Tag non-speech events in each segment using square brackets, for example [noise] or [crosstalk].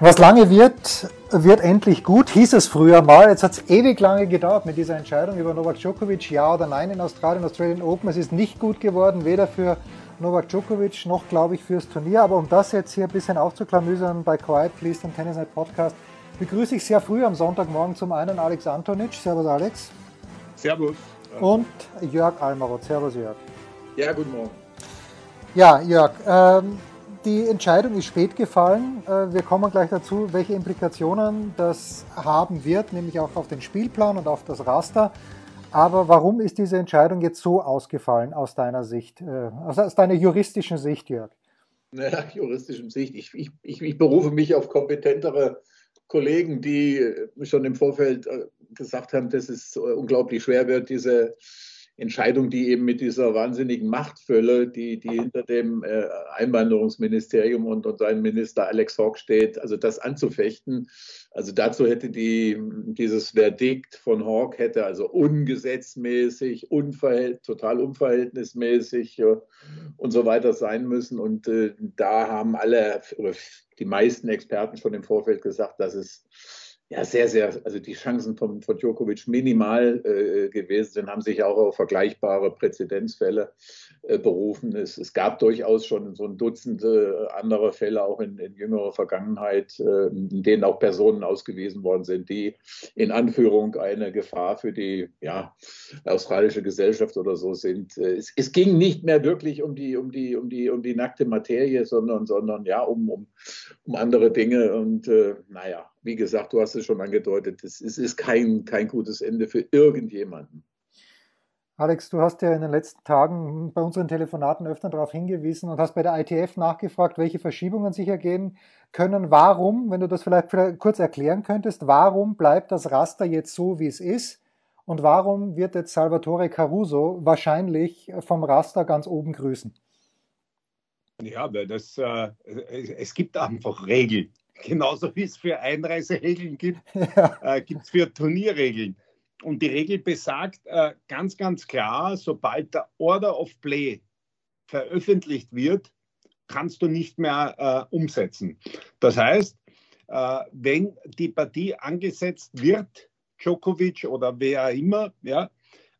Was lange wird, wird endlich gut, hieß es früher mal. Jetzt hat es ewig lange gedauert mit dieser Entscheidung über Novak Djokovic, ja oder nein in Australien, Australian Open. Es ist nicht gut geworden, weder für Novak Djokovic noch, glaube ich, fürs Turnier. Aber um das jetzt hier ein bisschen aufzuklamüsern bei Quiet Please, dem Tennis Night Podcast, begrüße ich sehr früh am Sonntagmorgen zum einen Alex Antonic. Servus Alex. Servus. Und Jörg Almaroth. Servus Jörg. Ja, guten Morgen. Ja, Jörg, ähm, die Entscheidung ist spät gefallen. Äh, wir kommen gleich dazu, welche Implikationen das haben wird, nämlich auch auf den Spielplan und auf das Raster. Aber warum ist diese Entscheidung jetzt so ausgefallen aus deiner Sicht, äh, aus deiner juristischen Sicht, Jörg? Naja, juristischen Sicht. Ich, ich, ich, berufe mich auf kompetentere Kollegen, die schon im Vorfeld äh, gesagt haben, dass es unglaublich schwer wird, diese Entscheidung, die eben mit dieser wahnsinnigen Machtfülle, die, die hinter dem äh, Einwanderungsministerium und, und seinem Minister Alex Hawk steht, also das anzufechten. Also dazu hätte die, dieses Verdikt von Hawk hätte also ungesetzmäßig, unverhält, total unverhältnismäßig äh, und so weiter sein müssen. Und äh, da haben alle, die meisten Experten schon im Vorfeld gesagt, dass es ja, sehr, sehr, also die Chancen von, von Djokovic minimal äh, gewesen sind, haben sich auch auf vergleichbare Präzedenzfälle berufen. Es, es, gab durchaus schon so ein Dutzend äh, andere Fälle, auch in, in jüngerer Vergangenheit, äh, in denen auch Personen ausgewiesen worden sind, die in Anführung eine Gefahr für die ja, australische Gesellschaft oder so sind. Äh, es, es, ging nicht mehr wirklich um die, um die, um die, um die nackte Materie, sondern, sondern ja, um, um, um andere Dinge. Und äh, naja, wie gesagt, du hast es schon angedeutet, es ist, ist kein, kein gutes Ende für irgendjemanden. Alex, du hast ja in den letzten Tagen bei unseren Telefonaten öfter darauf hingewiesen und hast bei der ITF nachgefragt, welche Verschiebungen sich ergehen können. Warum, wenn du das vielleicht, vielleicht kurz erklären könntest, warum bleibt das Raster jetzt so, wie es ist? Und warum wird jetzt Salvatore Caruso wahrscheinlich vom Raster ganz oben grüßen? Ja, weil das, äh, es gibt einfach Regeln. [laughs] Genauso wie es für Einreiseregeln gibt, ja. äh, gibt es für Turnierregeln. Und die Regel besagt äh, ganz, ganz klar, sobald der Order of Play veröffentlicht wird, kannst du nicht mehr äh, umsetzen. Das heißt, äh, wenn die Partie angesetzt wird, Djokovic oder wer immer, ja,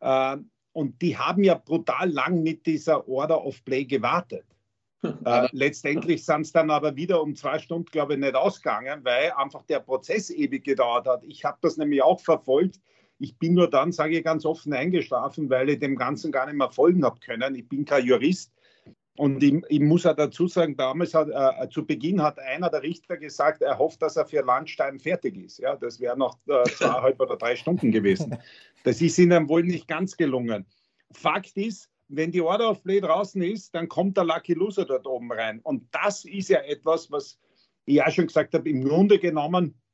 äh, und die haben ja brutal lang mit dieser Order of Play gewartet. Äh, letztendlich sind es dann aber wieder um zwei Stunden, glaube ich, nicht ausgegangen, weil einfach der Prozess ewig gedauert hat. Ich habe das nämlich auch verfolgt. Ich bin nur dann, sage ich ganz offen, eingeschlafen, weil ich dem Ganzen gar nicht mehr folgen habe können. Ich bin kein Jurist. Und ich, ich muss auch dazu sagen, damals hat, äh, zu Beginn hat einer der Richter gesagt, er hofft, dass er für Landstein fertig ist. Ja, das wäre noch äh, zweieinhalb oder drei Stunden gewesen. Das ist ihnen wohl nicht ganz gelungen. Fakt ist, wenn die Order of Play draußen ist, dann kommt der Lucky Loser dort oben rein. Und das ist ja etwas, was ich ja schon gesagt habe, im Grunde genommen äh,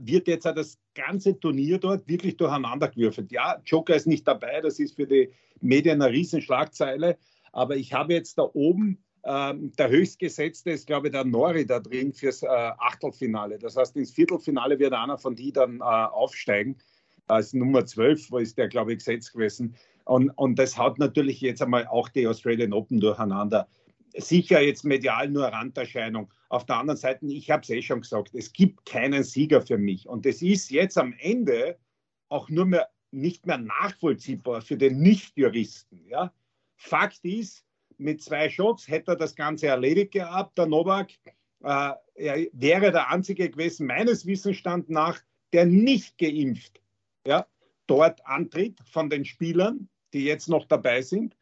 wird jetzt auch das ganze Turnier dort wirklich durcheinandergewürfelt. Ja, Joker ist nicht dabei, das ist für die Medien eine Riesenschlagzeile, aber ich habe jetzt da oben ähm, der höchstgesetzte ist, glaube ich, der Nori da drin fürs äh, Achtelfinale. Das heißt, ins Viertelfinale wird einer von die dann äh, aufsteigen. Als Nummer 12 ist der, glaube ich, gesetzt gewesen. Und, und das haut natürlich jetzt einmal auch die Australian Open durcheinander. Sicher jetzt medial nur Randerscheinung. Auf der anderen Seite, ich habe es eh schon gesagt, es gibt keinen Sieger für mich. Und es ist jetzt am Ende auch nur mehr nicht mehr nachvollziehbar für den Nicht-Juristen. Ja? Fakt ist, mit zwei Shots hätte er das Ganze erledigt gehabt. Der Novak äh, er wäre der Einzige gewesen, meines Wissensstands nach, der nicht geimpft ja, dort antritt von den Spielern die jetzt noch dabei sind.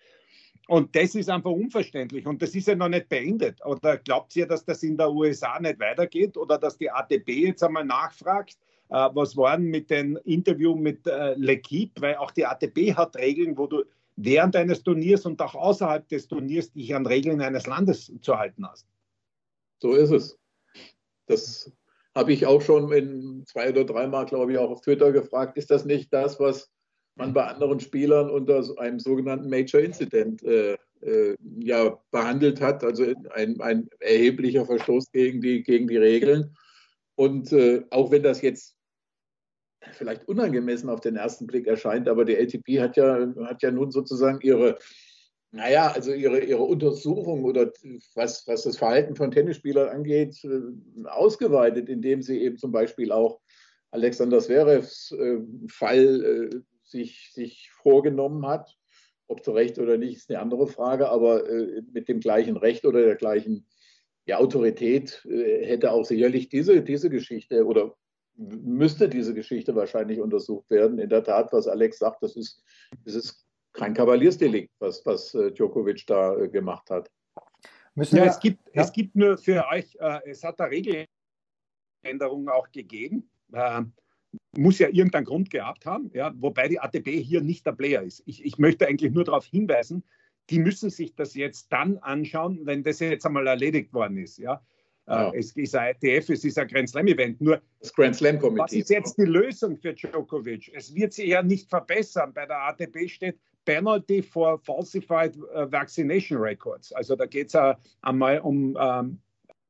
Und das ist einfach unverständlich. Und das ist ja noch nicht beendet. Oder glaubt ihr, dass das in der USA nicht weitergeht? Oder dass die ATP jetzt einmal nachfragt, äh, was war denn mit dem Interview mit äh, L'Equipe? Weil auch die ATP hat Regeln, wo du während eines Turniers und auch außerhalb des Turniers dich an Regeln eines Landes zu halten hast. So ist es. Das habe ich auch schon in zwei oder dreimal, glaube ich, auch auf Twitter gefragt. Ist das nicht das, was man bei anderen Spielern unter einem sogenannten Major Incident äh, äh, ja, behandelt hat? Also ein, ein, erheblicher Verstoß gegen die, gegen die Regeln. Und äh, auch wenn das jetzt vielleicht unangemessen auf den ersten Blick erscheint, aber die LTP hat ja, hat ja nun sozusagen ihre, naja, also ihre, ihre Untersuchung oder was, was das Verhalten von Tennisspielern angeht, äh, ausgeweitet, indem sie eben zum Beispiel auch Alexander Zverevs äh, Fall äh, sich, sich vorgenommen hat. Ob zu Recht oder nicht, ist eine andere Frage, aber äh, mit dem gleichen Recht oder der gleichen ja, Autorität äh, hätte auch sicherlich diese, diese Geschichte oder müsste diese Geschichte wahrscheinlich untersucht werden. In der Tat, was Alex sagt, das ist, das ist kein Kavaliersdelikt, was, was äh, Djokovic da äh, gemacht hat. Müssen ja, es, gibt, ja? es gibt nur für euch, äh, es hat da Regeländerungen auch gegeben. Äh, muss ja irgendeinen Grund gehabt haben, ja, wobei die ATP hier nicht der Player ist. Ich, ich möchte eigentlich nur darauf hinweisen, die müssen sich das jetzt dann anschauen, wenn das jetzt einmal erledigt worden ist. Ja. Ja. Es ist ein ITF, es ist ein Grand Slam-Event. Nur das Grand Slam-Komitee. Was ist jetzt die Lösung für Djokovic? Es wird sich ja nicht verbessern. Bei der ATP steht Penalty for Falsified äh, Vaccination Records. Also da geht es einmal um ähm,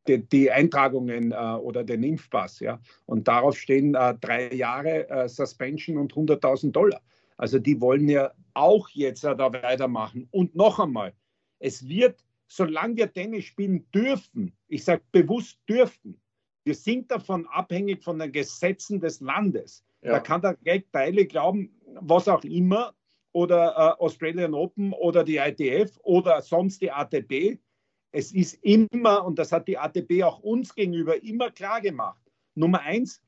die, die, Eintragungen äh, oder den Impfpass. Ja? Und darauf stehen äh, drei Jahre äh, Suspension und 100.000 Dollar. Also die wollen ja auch jetzt da weitermachen. Und noch einmal, es wird solange wir Tennis spielen dürfen, ich sage bewusst dürfen, wir sind davon abhängig von den Gesetzen des Landes. Ja. Da kann der Greg Teile glauben, was auch immer, oder äh, Australian Open oder die ITF oder sonst die ATP. Es ist immer, und das hat die ATP auch uns gegenüber immer klar gemacht, Nummer eins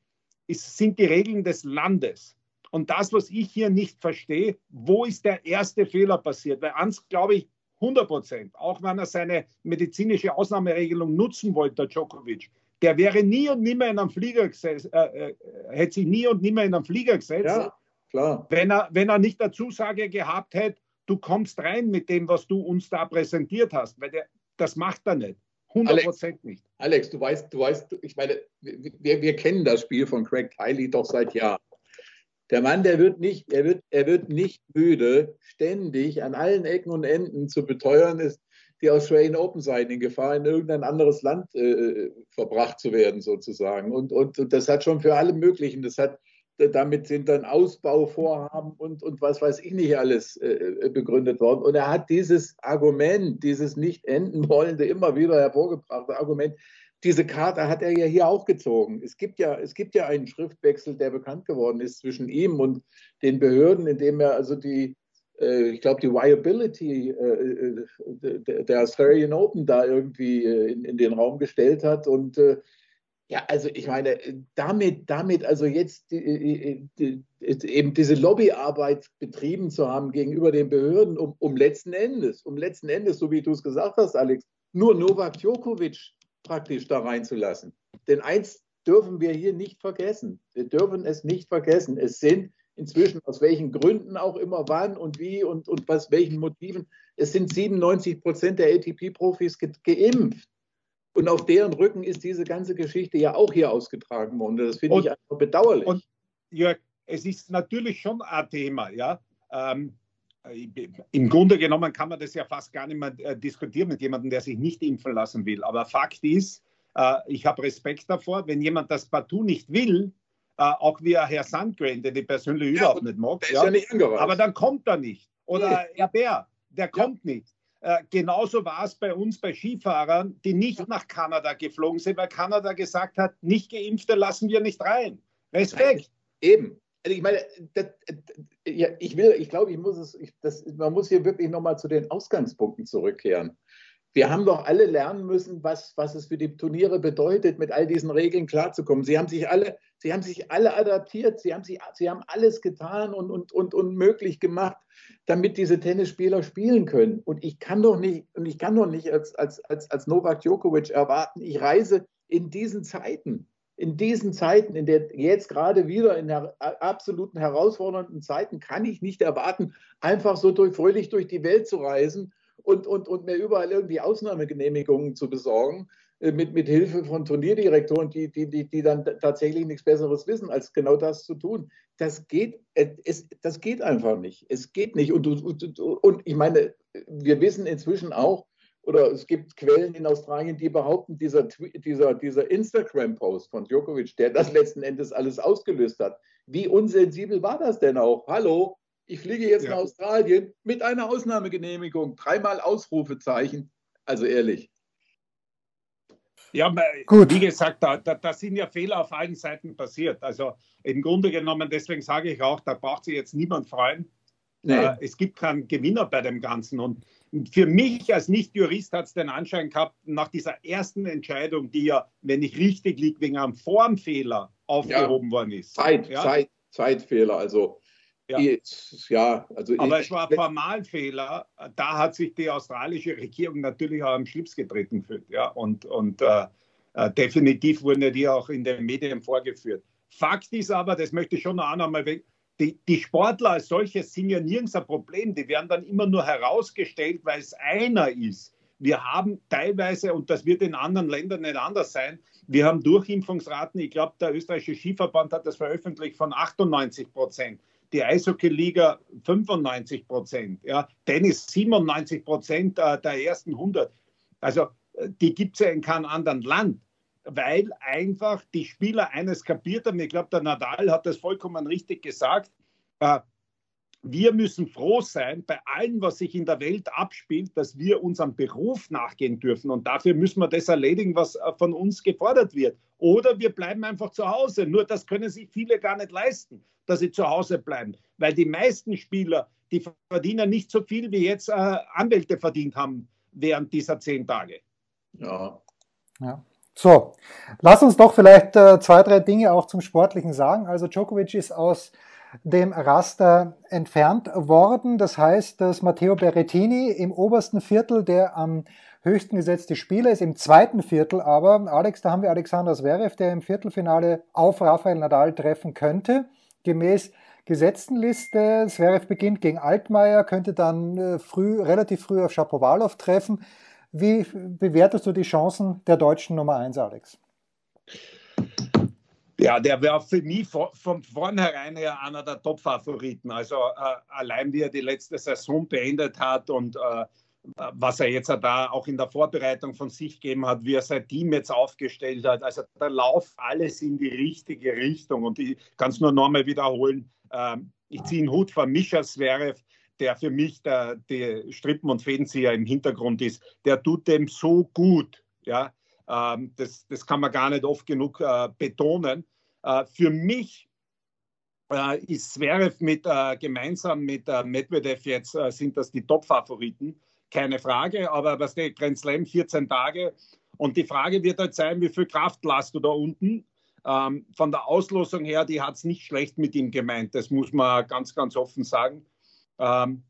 ist, sind die Regeln des Landes. Und das, was ich hier nicht verstehe, wo ist der erste Fehler passiert? Weil eins, glaube ich, 100 Prozent. Auch wenn er seine medizinische Ausnahmeregelung nutzen wollte, der Djokovic, der wäre nie und nimmer in einem Flieger gesetzt, äh, äh, hätte sich nie und nimmer in einen Flieger gesetzt, ja, klar. Wenn, er, wenn er nicht der Zusage gehabt hätte, du kommst rein mit dem, was du uns da präsentiert hast. Weil der, das macht er nicht. 100 Prozent nicht. Alex, du weißt, du weißt, ich meine, wir, wir kennen das Spiel von Craig Tiley doch seit Jahren. Der Mann, der wird nicht, er wird, er wird nicht müde, ständig an allen Ecken und Enden zu beteuern, ist die Australian Open seien in Gefahr, in irgendein anderes Land äh, verbracht zu werden, sozusagen. Und, und, und, das hat schon für alle möglichen, das hat, damit sind dann Ausbauvorhaben und, und was weiß ich nicht alles äh, begründet worden. Und er hat dieses Argument, dieses nicht enden wollende, immer wieder hervorgebrachte Argument, diese Karte hat er ja hier auch gezogen. Es gibt ja, es gibt ja einen Schriftwechsel, der bekannt geworden ist zwischen ihm und den Behörden, in dem er also die, äh, ich glaube, die Viability äh, äh der Australian Open da irgendwie äh, in, in, den Raum gestellt hat. Und äh, ja, also ich meine, damit, damit also jetzt die, die, eben diese Lobbyarbeit betrieben zu haben gegenüber den Behörden, um, um letzten Endes, um letzten Endes, so wie du es gesagt hast, Alex, nur Novak Djokovic praktisch da reinzulassen. Denn eins dürfen wir hier nicht vergessen. Wir dürfen es nicht vergessen. Es sind inzwischen aus welchen Gründen auch immer wann und wie und, und was welchen Motiven. Es sind 97 Prozent der ATP-Profis ge geimpft. Und auf deren Rücken ist diese ganze Geschichte ja auch hier ausgetragen worden. Das finde ich einfach bedauerlich. Und Jörg, es ist natürlich schon ein Thema, ja. Ähm, äh, im Grunde genommen kann man das ja fast gar nicht mehr äh, diskutieren mit jemandem, der sich nicht impfen lassen will. Aber Fakt ist, äh, ich habe Respekt davor, wenn jemand das partout nicht will, auch wie Herr Sandgren, den ich persönlich ja, überhaupt nicht mag. Ja, ja nicht aber dann kommt er nicht. Oder nee. Bär, der kommt nicht. Genauso war es bei uns bei Skifahrern, die nicht nach Kanada geflogen sind, weil Kanada gesagt hat, nicht Geimpfte lassen wir nicht rein. Respekt. Eben. Also ich meine, das, ja, ich will, ich glaube, ich muss es, ich, das, man muss hier wirklich nochmal zu den Ausgangspunkten zurückkehren. wir haben doch alle lernen müssen, was, was es für die Turniere bedeutet, mit all diesen Regeln klarzukommen. Sie haben sich alle, sie haben sich alle adaptiert, sie haben, sich, sie haben alles getan und, und, und, und möglich gemacht, damit diese Tennisspieler spielen können. Und ich kann doch nicht, und ich kann doch nicht als, als, als, als Novak Djokovic erwarten, ich reise in diesen Zeiten, in diesen Zeiten, in der jetzt gerade wieder in der absoluten herausfordernden Zeiten, kann ich nicht erwarten, einfach so durch, fröhlich durch die Welt zu reisen und, und, und mir überall irgendwie Ausnahmegenehmigungen zu besorgen, mit, mit Hilfe von Turnierdirektoren, die, die, die, die dann tatsächlich nichts Besseres wissen, als genau das zu tun. Das geht, äh, es, das geht einfach nicht. Es geht nicht. Und, und, und ich meine, wir wissen inzwischen auch, oder es gibt Quellen in Australien, die behaupten, dieser, dieser, dieser Instagram-Post von Djokovic, der das letzten Endes alles ausgelöst hat, wie unsensibel war das denn auch? Hallo, ich fliege jetzt ja. nach Australien mit einer Ausnahmegenehmigung. Dreimal Ausrufezeichen. Also ehrlich. Ja, Gut. wie gesagt, da, da, da, sind ja Fehler auf allen Seiten passiert. Also im Grunde genommen, deswegen sage ich auch, da braucht sich jetzt niemand freuen. Nee. Äh, es gibt keinen Gewinner bei dem Ganzen. Und für mich als Nicht-Jurist hat es den Anschein gehabt, nach dieser ersten Entscheidung, die ja, wenn ich richtig liege, wegen einem Formfehler aufgehoben ja. worden ist. Zeit, ja? Zeit, Zeitfehler. Also ja. ja, also Aber ich, es war ein Formalfehler. Da hat sich die australische Regierung natürlich auch am Schlips getreten gefühlt. Ja? Und, und äh, äh, definitiv wurden die auch in den Medien vorgeführt. Fakt ist aber, das möchte ich schon noch einmal weg, die, die, Sportler als solches sind ja nirgends ein Problem. Die werden dann immer nur herausgestellt, weil es einer ist. Wir haben teilweise, und das wird in anderen Ländern nicht anders sein, wir haben Durchimpfungsraten, ich glaube, der österreichische Skiverband hat das veröffentlicht, von 98 Prozent die Eishockey-Liga 95 Prozent, ja, Tennis 97 Prozent äh, der ersten 100. Also äh, die gibt es ja in keinem anderen Land, weil einfach die Spieler eines kapiert haben. Ich glaube, der Nadal hat das vollkommen richtig gesagt. Äh, wir müssen froh sein bei allem, was sich in der Welt abspielt, dass wir unserem Beruf nachgehen dürfen. Und dafür müssen wir das erledigen, was von uns gefordert wird. Oder wir bleiben einfach zu Hause. Nur das können sich viele gar nicht leisten dass sie zu Hause bleiben. Weil die meisten Spieler, die verdienen nicht so viel, wie jetzt äh, Anwälte verdient haben während dieser zehn Tage. Ja. ja. So, lass uns doch vielleicht äh, zwei, drei Dinge auch zum Sportlichen sagen. Also Djokovic ist aus dem Raster entfernt worden. Das heißt, dass Matteo Berrettini im obersten Viertel der am höchsten gesetzte Spieler ist, im zweiten Viertel aber, Alex, da haben wir Alexander Zverev, der im Viertelfinale auf Rafael Nadal treffen könnte gemäß gesetzten Liste. Zverev beginnt gegen Altmaier, könnte dann äh, früh, relativ früh auf Schapowalow treffen. Wie bewertest du die Chancen der deutschen Nummer 1, Alex? Ja, der wäre für mich von vornherein ja einer der Top-Favoriten. Also äh, allein wie er die letzte Saison beendet hat und äh, was er jetzt da auch in der Vorbereitung von sich gegeben hat, wie er sein Team jetzt aufgestellt hat. Also da läuft alles in die richtige Richtung. Und ich kann es nur nochmal wiederholen. Ähm, ich ziehe einen Hut von Mischa Zverev, der für mich der, der Strippen- und Fädenzieher im Hintergrund ist. Der tut dem so gut. Ja? Ähm, das, das kann man gar nicht oft genug äh, betonen. Äh, für mich äh, ist Zverev mit, gemeinsam mit Medvedev jetzt sind das die Top-Favoriten keine Frage, aber was der Grand Slam 14 Tage und die Frage wird halt sein, wie viel Kraft lasst du da unten? Ähm, von der Auslosung her, die hat es nicht schlecht mit ihm gemeint, das muss man ganz, ganz offen sagen. Ähm,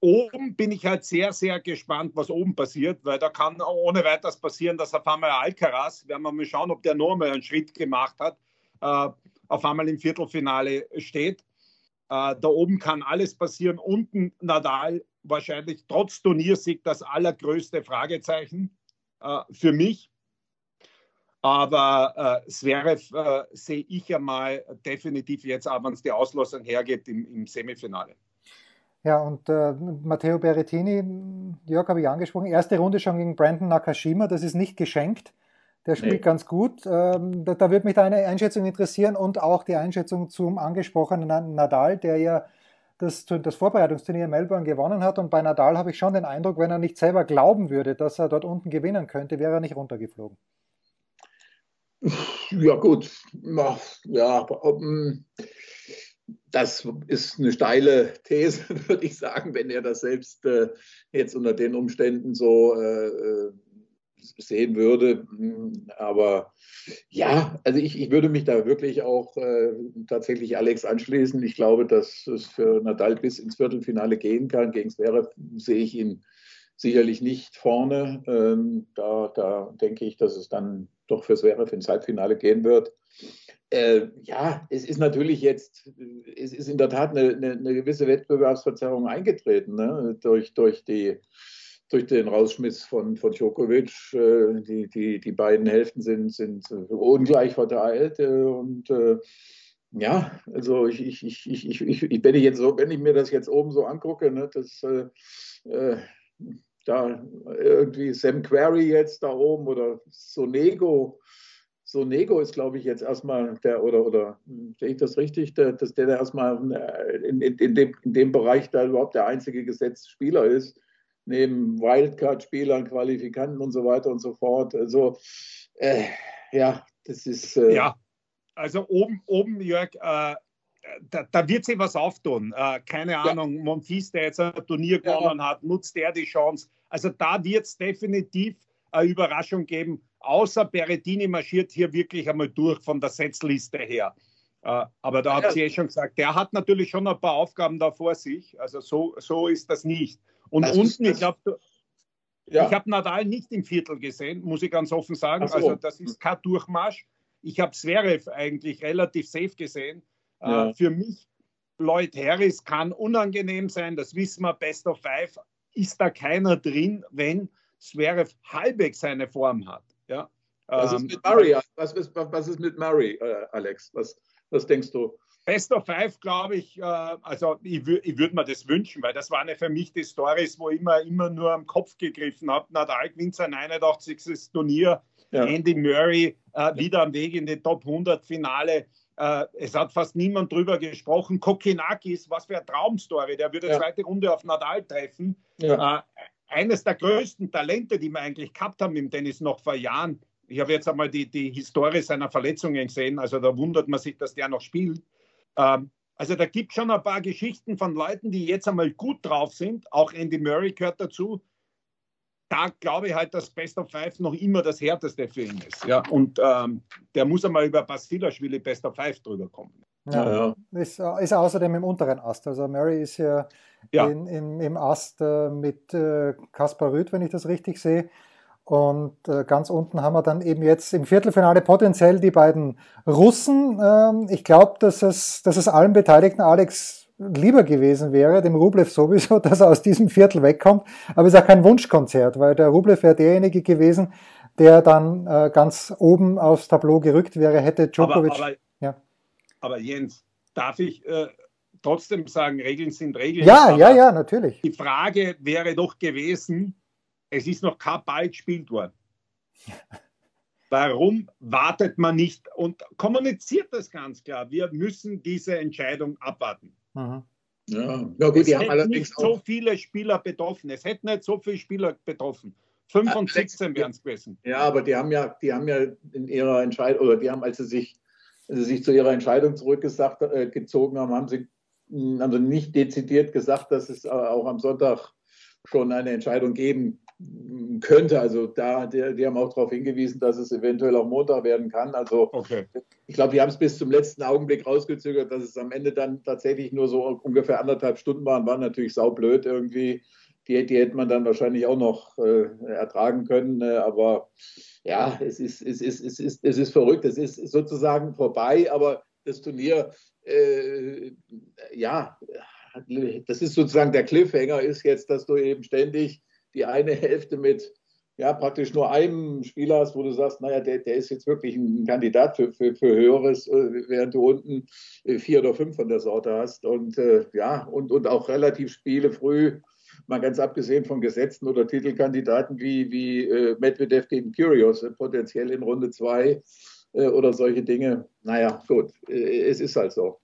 oben bin ich halt sehr, sehr gespannt, was oben passiert, weil da kann ohne weiteres passieren, dass auf einmal Alcaraz, werden wir mal schauen, ob der nur mal einen Schritt gemacht hat, äh, auf einmal im Viertelfinale steht. Äh, da oben kann alles passieren. Unten Nadal wahrscheinlich trotz Turniersieg das allergrößte Fragezeichen äh, für mich. Aber äh, Zverev äh, sehe ich ja mal definitiv jetzt, auch wenn es die Auslosung hergeht, im, im Semifinale. Ja, und äh, Matteo Berrettini, Jörg habe ich angesprochen, erste Runde schon gegen Brandon Nakashima, das ist nicht geschenkt. Der spielt nee. ganz gut. Ähm, da, da würde mich deine Einschätzung interessieren und auch die Einschätzung zum angesprochenen Nadal, der ja das, das Vorbereitungsturnier in Melbourne gewonnen hat. Und bei Nadal habe ich schon den Eindruck, wenn er nicht selber glauben würde, dass er dort unten gewinnen könnte, wäre er nicht runtergeflogen. Ja, gut. Ja, um, das ist eine steile These, [laughs] würde ich sagen, wenn er das selbst äh, jetzt unter den Umständen so äh, äh sehen würde. Aber ja, also ich, ich würde mich da wirklich auch äh, tatsächlich Alex anschließen. Ich glaube, dass es für Nadal bis ins Viertelfinale gehen kann. Gegen Zverev sehe ich ihn sicherlich nicht vorne. Ähm, da, da denke ich, dass es dann doch für Zverev ins Halbfinale gehen wird. Äh, ja, es ist natürlich jetzt, es ist in der Tat eine, eine, eine gewisse Wettbewerbsverzerrung eingetreten ne? durch, durch, die, durch den Rausschmiss von, von Djokovic. Äh, die, die, die beiden Hälften sind, sind ungleich verteilt äh, und äh, ja, also ich, ich, ich, ich, ich, ich, wenn ich jetzt so, wenn ich mir das jetzt oben so angucke, ne, das äh, äh da irgendwie Sam Query jetzt da oben oder Sonego, so Nego ist, glaube ich, jetzt erstmal der, oder, oder sehe ich das richtig, der, dass der, der erstmal in, in, in, dem, in dem Bereich da überhaupt der einzige gesetzte Spieler ist, neben Wildcard-Spielern, Qualifikanten und so weiter und so fort. Also, äh, ja, das ist. Äh, ja, also oben, oben Jörg, äh, da, da, wird sich was auftun. Äh, keine Ahnung, ja. Monfils, der jetzt ein Turnier gewonnen ja. hat, nutzt der die Chance. Also da wird es definitiv eine Überraschung geben außer Berettini marschiert hier wirklich einmal durch von der Setzliste her. Äh, aber da ja. habt ihr eh schon gesagt, der hat natürlich schon ein paar Aufgaben da vor sich. Also so, so ist das nicht. Und das unten, ich glaube, ja. ich habe Nadal nicht im Viertel gesehen, muss ich ganz offen sagen. So. Also das ist kein Durchmarsch. Ich habe Zverev eigentlich relativ safe gesehen. Äh, ja. für mich, Lloyd Harris kann unangenehm sein, das wissen wir, Best of Five. Ist da keiner drin, wenn Zverev halbwegs seine Form hat? Ja. Was ist ähm, mit Murray? Was ist, was ist mit Murray, äh, Alex? Was, was denkst du? Best of Five, glaube ich, äh, also ich, ich würde mir das wünschen, weil das war eine für mich die Stories, wo ich immer, immer nur am Kopf gegriffen habe. Nadal gewinnt sein 81. Turnier, ja. Andy Murray äh, wieder am Weg in die Top 100 Finale. Äh, es hat fast niemand drüber gesprochen. Kokinakis, was für eine Traumstory, der würde ja. zweite Runde auf Nadal treffen. Ja. Äh, eines der größten Talente, die wir eigentlich gehabt haben im Tennis noch vor Jahren. Ich habe jetzt einmal die, die Historie seiner Verletzungen gesehen, also da wundert man sich, dass der noch spielt. Ähm, also da gibt es schon ein paar Geschichten von Leuten, die jetzt einmal gut drauf sind. Auch Andy Murray gehört dazu. Da glaube ich halt, dass Best of Five noch immer das härteste für ihn ist. Ja, und ähm, der muss einmal über Basilashvili Best of Five drüber kommen. Ja, ja. Ist, ist außerdem im unteren Ast. Also Murray ist ja, ja. In, in, im Ast äh, mit äh, Kaspar Rüth, wenn ich das richtig sehe. Und äh, ganz unten haben wir dann eben jetzt im Viertelfinale potenziell die beiden Russen. Ähm, ich glaube, dass es, dass es allen Beteiligten, Alex, lieber gewesen wäre, dem Rublev sowieso, [laughs] dass er aus diesem Viertel wegkommt. Aber es ist auch kein Wunschkonzert, weil der Rublev wäre derjenige gewesen, der dann äh, ganz oben aufs Tableau gerückt wäre, hätte Djokovic. Aber, aber aber Jens, darf ich äh, trotzdem sagen, Regeln sind Regeln? Ja, ja, ja, natürlich. Die Frage wäre doch gewesen, es ist noch kein Ball gespielt worden. Warum wartet man nicht und kommuniziert das ganz klar? Wir müssen diese Entscheidung abwarten. Mhm. Ja, ja gut, es die haben allerdings nicht so viele Spieler betroffen. Es hätten nicht so viele Spieler betroffen. 5 und 17 wären es gewesen. Ja, aber die haben ja, die haben ja in ihrer Entscheidung, oder die haben, als sie sich sie sich zu ihrer Entscheidung zurückgezogen äh, haben, haben sie also nicht dezidiert gesagt, dass es auch am Sonntag schon eine Entscheidung geben könnte. Also da, die, die haben auch darauf hingewiesen, dass es eventuell auch Montag werden kann. Also okay. ich glaube, die haben es bis zum letzten Augenblick rausgezögert, dass es am Ende dann tatsächlich nur so ungefähr anderthalb Stunden waren, war natürlich saublöd irgendwie. Die, die hätte man dann wahrscheinlich auch noch äh, ertragen können, äh, aber ja, es ist, es, ist, es, ist, es ist verrückt. Es ist sozusagen vorbei, aber das Turnier, äh, ja, das ist sozusagen der Cliffhanger, ist jetzt, dass du eben ständig die eine Hälfte mit ja, praktisch nur einem Spieler hast, wo du sagst, naja, der, der ist jetzt wirklich ein Kandidat für, für, für Höheres, äh, während du unten äh, vier oder fünf von der Sorte hast. Und äh, ja, und, und auch relativ Spiele früh mal ganz abgesehen von Gesetzen oder Titelkandidaten wie, wie äh, Medvedev gegen Curios, äh, potenziell in Runde zwei äh, oder solche Dinge. Naja, gut, äh, es ist halt so.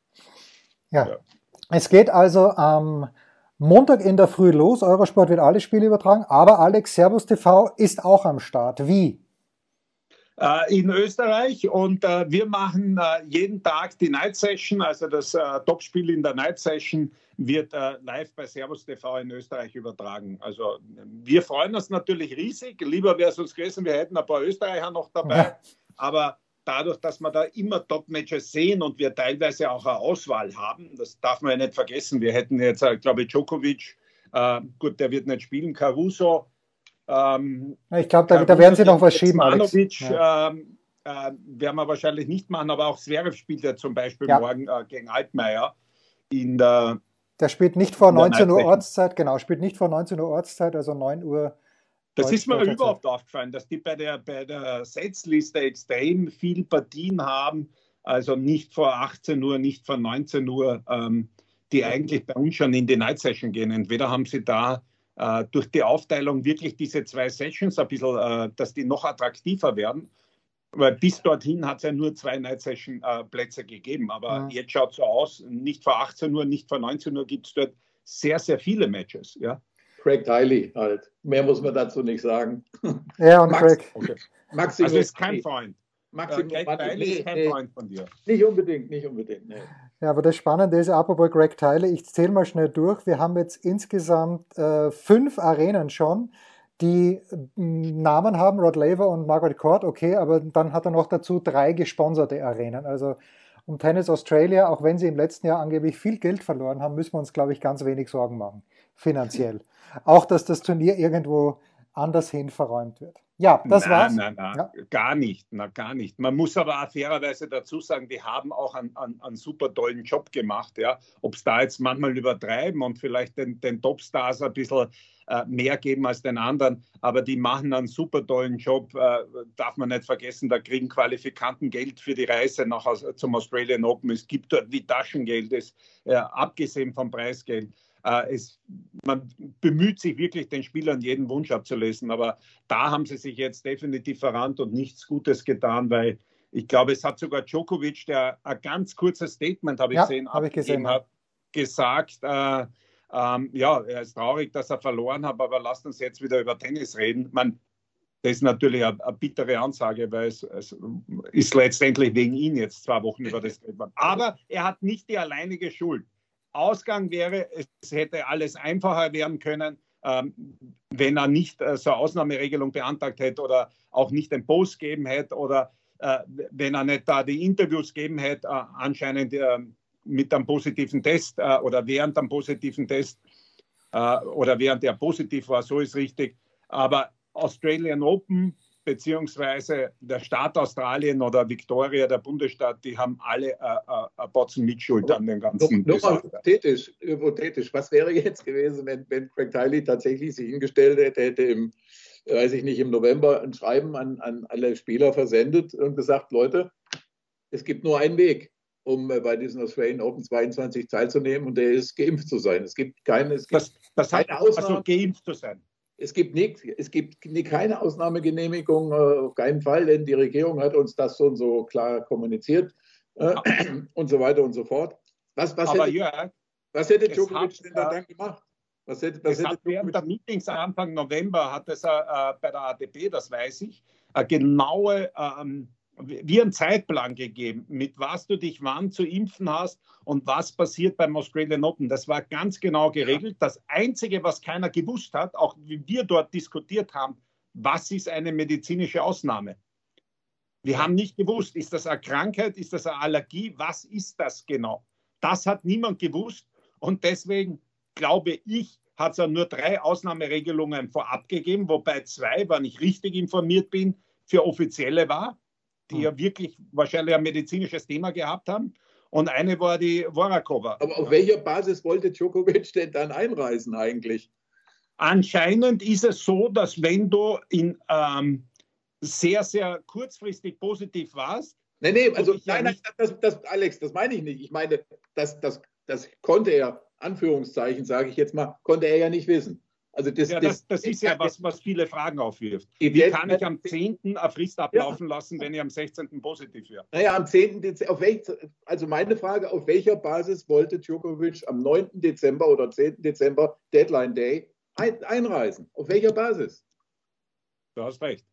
Ja. ja. Es geht also am Montag in der Früh los. Eurosport wird alle Spiele übertragen, aber Alex Servus TV ist auch am Start. Wie? äh, in Österreich und äh, wir machen äh, jeden Tag die Night Session, also das äh, Topspiel in der Night Session wird live bei Servus TV in Österreich übertragen. Also wir freuen uns natürlich riesig. Lieber wäre es uns gewesen, wir hätten ein paar Österreicher noch dabei, ja. aber dadurch, dass wir da immer Top-Matches sehen und wir teilweise auch eine Auswahl haben, das darf man ja nicht vergessen. Wir hätten jetzt, äh, glaube ich, Djokovic, äh, gut, der wird nicht spielen, Caruso. Ähm, ich glaube, da, da, werden sie noch was schieben, Alex. Ja. Ähm, äh, werden wir wahrscheinlich nicht machen, aber auch Zverev spielt ja zum Beispiel ja. morgen äh, gegen Altmaier in der. Der spielt nicht vor 19 Uhr Ortszeit, genau, spielt nicht vor 19 Uhr Ortszeit, also 9 Uhr das ist mir überhaupt aufgefallen, dass die bei der, bei der Setzliste extrem viel Partien haben, also nicht vor 18 Uhr, nicht vor 19 Uhr, ähm, die eigentlich bei uns schon in die Night Session gehen. Entweder haben sie da äh, durch die Aufteilung wirklich diese zwei Sessions ein bisschen, äh, dass die noch attraktiver werden. Weil bis dorthin hat es ja nur zwei Night Session äh, Plätze gegeben. Aber ja. jetzt schaut es so aus, nicht vor 18 Uhr, nicht vor 19 Uhr gibt es dort sehr, sehr viele Matches. Ja? Craig Tiley halt. Mehr muss man dazu nicht sagen. [laughs] Ja, und Max, Craig. Okay. Maximum also ist kein Freund. Maximum äh, Craig Tiley ist kein nee, Freund von dir. Nicht unbedingt, nicht unbedingt. Nee. Ja, aber das Spannende ist, apropos Greg Tiley, ich zähle mal schnell durch. Wir haben jetzt insgesamt äh, fünf Arenen schon, die Namen haben, Rod Laver und Margaret Court, okay, aber dann hat er noch dazu drei gesponserte Arenen. Also um Tennis Australia, auch wenn sie im letzten Jahr angeblich viel Geld verloren haben, müssen wir uns, glaube ich, ganz wenig Sorgen machen, finanziell. [laughs] Auch, dass das Turnier irgendwo anders hin verräumt wird. Ja, das na, war's. Nein, nein, ja. gar nicht, na, gar nicht. Man muss aber auch fairerweise dazu sagen, die haben auch einen, einen, einen super tollen Job gemacht. Ja? Ob es da jetzt manchmal übertreiben und vielleicht den, den Topstars ein bisschen äh, mehr geben als den anderen, aber die machen einen super tollen Job, äh, darf man nicht vergessen, da kriegen Qualifikanten Geld für die Reise nach, zum Australian Open. Es gibt dort wie Taschengeld, das, äh, abgesehen vom Preisgeld. Es, man bemüht sich wirklich, den Spielern jeden Wunsch abzulesen, aber da haben sie sich jetzt definitiv verrannt und nichts Gutes getan, weil ich glaube, es hat sogar Djokovic, der ein ganz kurzes Statement, habe ich ja, gesehen, hab ich gesehen hat, gesagt, äh, ähm, ja, er ist traurig, dass er verloren hat, aber lasst uns jetzt wieder über Tennis reden. Man, das ist natürlich eine, eine bittere Ansage, weil es, es, ist letztendlich wegen ihn jetzt zwei Wochen über das geredet. Aber er hat nicht die alleinige Schuld. Ausgang wäre, es hätte alles einfacher werden können, ähm, wenn er nicht äh, so eine Ausnahmeregelung beantragt hätte oder auch nicht den Post geben hätte oder äh, wenn er nicht da die Interviews geben hätte, äh, anscheinend äh, mit einem positiven Test äh, oder während einem positiven Test äh, oder während er positiv war, so ist richtig. Aber Australian Open beziehungsweise der Staat Australien oder Victoria, der Bundesstaat, die haben alle äh, äh, ein Batzen Mitschuld an den ganzen. Nur, nur hypothetisch, hypothetisch, was wäre jetzt gewesen, wenn, wenn Craig Tiley tatsächlich sich hingestellt hätte, hätte im, weiß ich nicht, im November ein Schreiben an, an alle Spieler versendet und gesagt, Leute, es gibt nur einen Weg, um äh, bei diesen Australian Open 22 teilzunehmen und der ist geimpft zu sein. Es gibt keine, es gibt das, das keine hat, Ausnahme. Also geimpft zu sein. Es gibt, nicht, es gibt keine Ausnahmegenehmigung, äh, auf keinen Fall, denn die Regierung hat uns das so und so klar kommuniziert äh, [clears throat] und so weiter und so fort. Was, was Aber hätte, ja, was hätte Djokovic denn da dann gemacht? Was hätte, was hätte hat während der Meetings Anfang November hat es äh, bei der ADP, das weiß ich, eine genaue ähm, wie einen Zeitplan gegeben, mit was du dich wann zu impfen hast und was passiert beim Australian Open. Das war ganz genau geregelt. Das Einzige, was keiner gewusst hat, auch wie wir dort diskutiert haben, was ist eine medizinische Ausnahme? Wir haben nicht gewusst, ist das eine Krankheit, ist das eine Allergie, was ist das genau? Das hat niemand gewusst und deswegen glaube ich, hat es ja nur drei Ausnahmeregelungen vorab gegeben, wobei zwei, wenn ich richtig informiert bin, für offizielle war die hm. ja wirklich wahrscheinlich ein medizinisches Thema gehabt haben. Und eine war die Vorakova. Aber auf welcher Basis wollte Djokovic denn dann einreisen eigentlich? Anscheinend ist es so, dass wenn du in ähm, sehr, sehr kurzfristig positiv warst. Nein, nein, also nein, nein, das, das, Alex, das meine ich nicht. Ich meine, das, das, das konnte er, Anführungszeichen sage ich jetzt mal, konnte er ja nicht wissen. Also das, ja, das, das, das ist ja was, was viele Fragen aufwirft. Wie kann ich am 10. eine Frist ablaufen ja. lassen, wenn ich am 16. positiv wäre? Naja, am 10. Dezember, also meine Frage, auf welcher Basis wollte Djokovic am 9. Dezember oder 10. Dezember, Deadline Day, ein, einreisen? Auf welcher Basis? Du hast recht.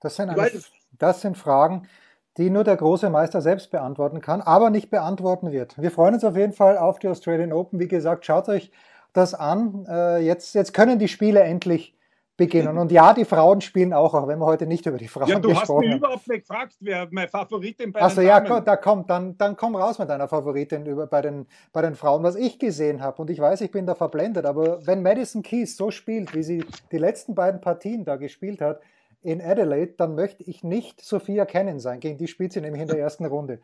Das sind, eine, Das sind Fragen, die nur der große Meister selbst beantworten kann, aber nicht beantworten wird. Wir freuen uns auf jeden Fall auf die Australian Open. Wie gesagt, schaut euch das an. Äh, jetzt, jetzt können die Spiele endlich beginnen. Und ja, die Frauen spielen auch, auch wenn wir heute nicht über die Frauen gesprochen haben. Ja, du hast mich überhaupt nicht gefragt, wer meine Favoritin bei Also ja, Damen. da kommt, dann, dann komm raus mit deiner Favoritin über, bei, den, bei den Frauen, was ich gesehen habe. Und ich weiß, ich bin da verblendet, aber wenn Madison Keys so spielt, wie sie die letzten beiden Partien da gespielt hat, in Adelaide, dann möchte ich nicht Sophia Cannon sein. Gegen die spielt sie nämlich in der ersten Runde.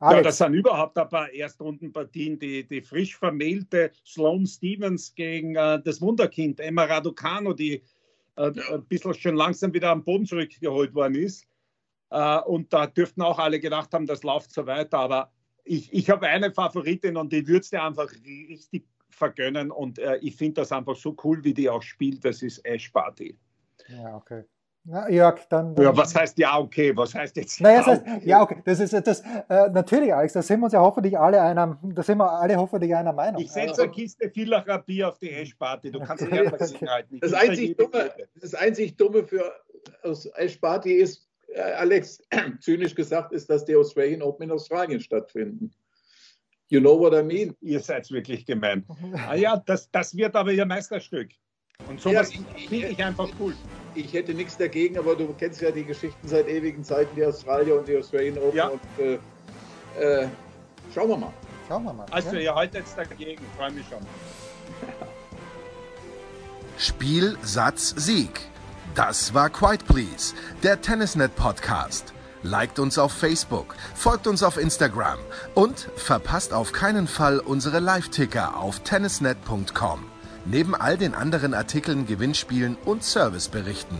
Alex. Ja, das sind überhaupt ein paar Erstrundenpartien. Die, die frisch vermählte Sloane Stevens gegen äh, das Wunderkind Emma Raducano, die äh, ein bisschen schon langsam wieder am Boden zurückgeholt worden ist. Äh, und da dürften auch alle gedacht haben, das läuft so weiter. Aber ich, ich habe eine Favoritin und die würde es dir einfach richtig vergönnen. Und äh, ich finde das einfach so cool, wie die auch spielt. Das ist Ash Party. Ja, okay. Na, Jörg, dann, dann, Ja, was heißt ja okay? Was heißt jetzt naja, ja, okay? Heißt, ja okay? Das ist das äh, natürlich, Alex. Da sind wir uns ja hoffentlich alle einer, da sind wir alle hoffentlich einer Meinung. Ich setze eine Kiste Villacher Bier auf die Eschparty. Du kannst okay. ja halten. Das einzig, dumme, das einzig Dumme für aus Eschparty ist, äh, Alex, [clears throat] zynisch gesagt, ist, dass die Australian Open in Australien stattfinden. You know what I mean? Ihr seid wirklich gemein. ah ja, das, das wird aber ihr Meisterstück. Und sowas ja, finde ich einfach cool. Ich hätte nichts dagegen, aber du kennst ja die Geschichten seit ewigen Zeiten, die Australier und die Australian Open. Ja. Und, äh, äh, schauen wir mal. Schauen wir mal. Also, ja. ihr haltet jetzt dagegen, freue mich schon. Spiel, Satz, Sieg. Das war Quiet Please, der Tennisnet Podcast. Liked uns auf Facebook, folgt uns auf Instagram und verpasst auf keinen Fall unsere Live-Ticker auf tennisnet.com. Neben all den anderen Artikeln, Gewinnspielen und Serviceberichten.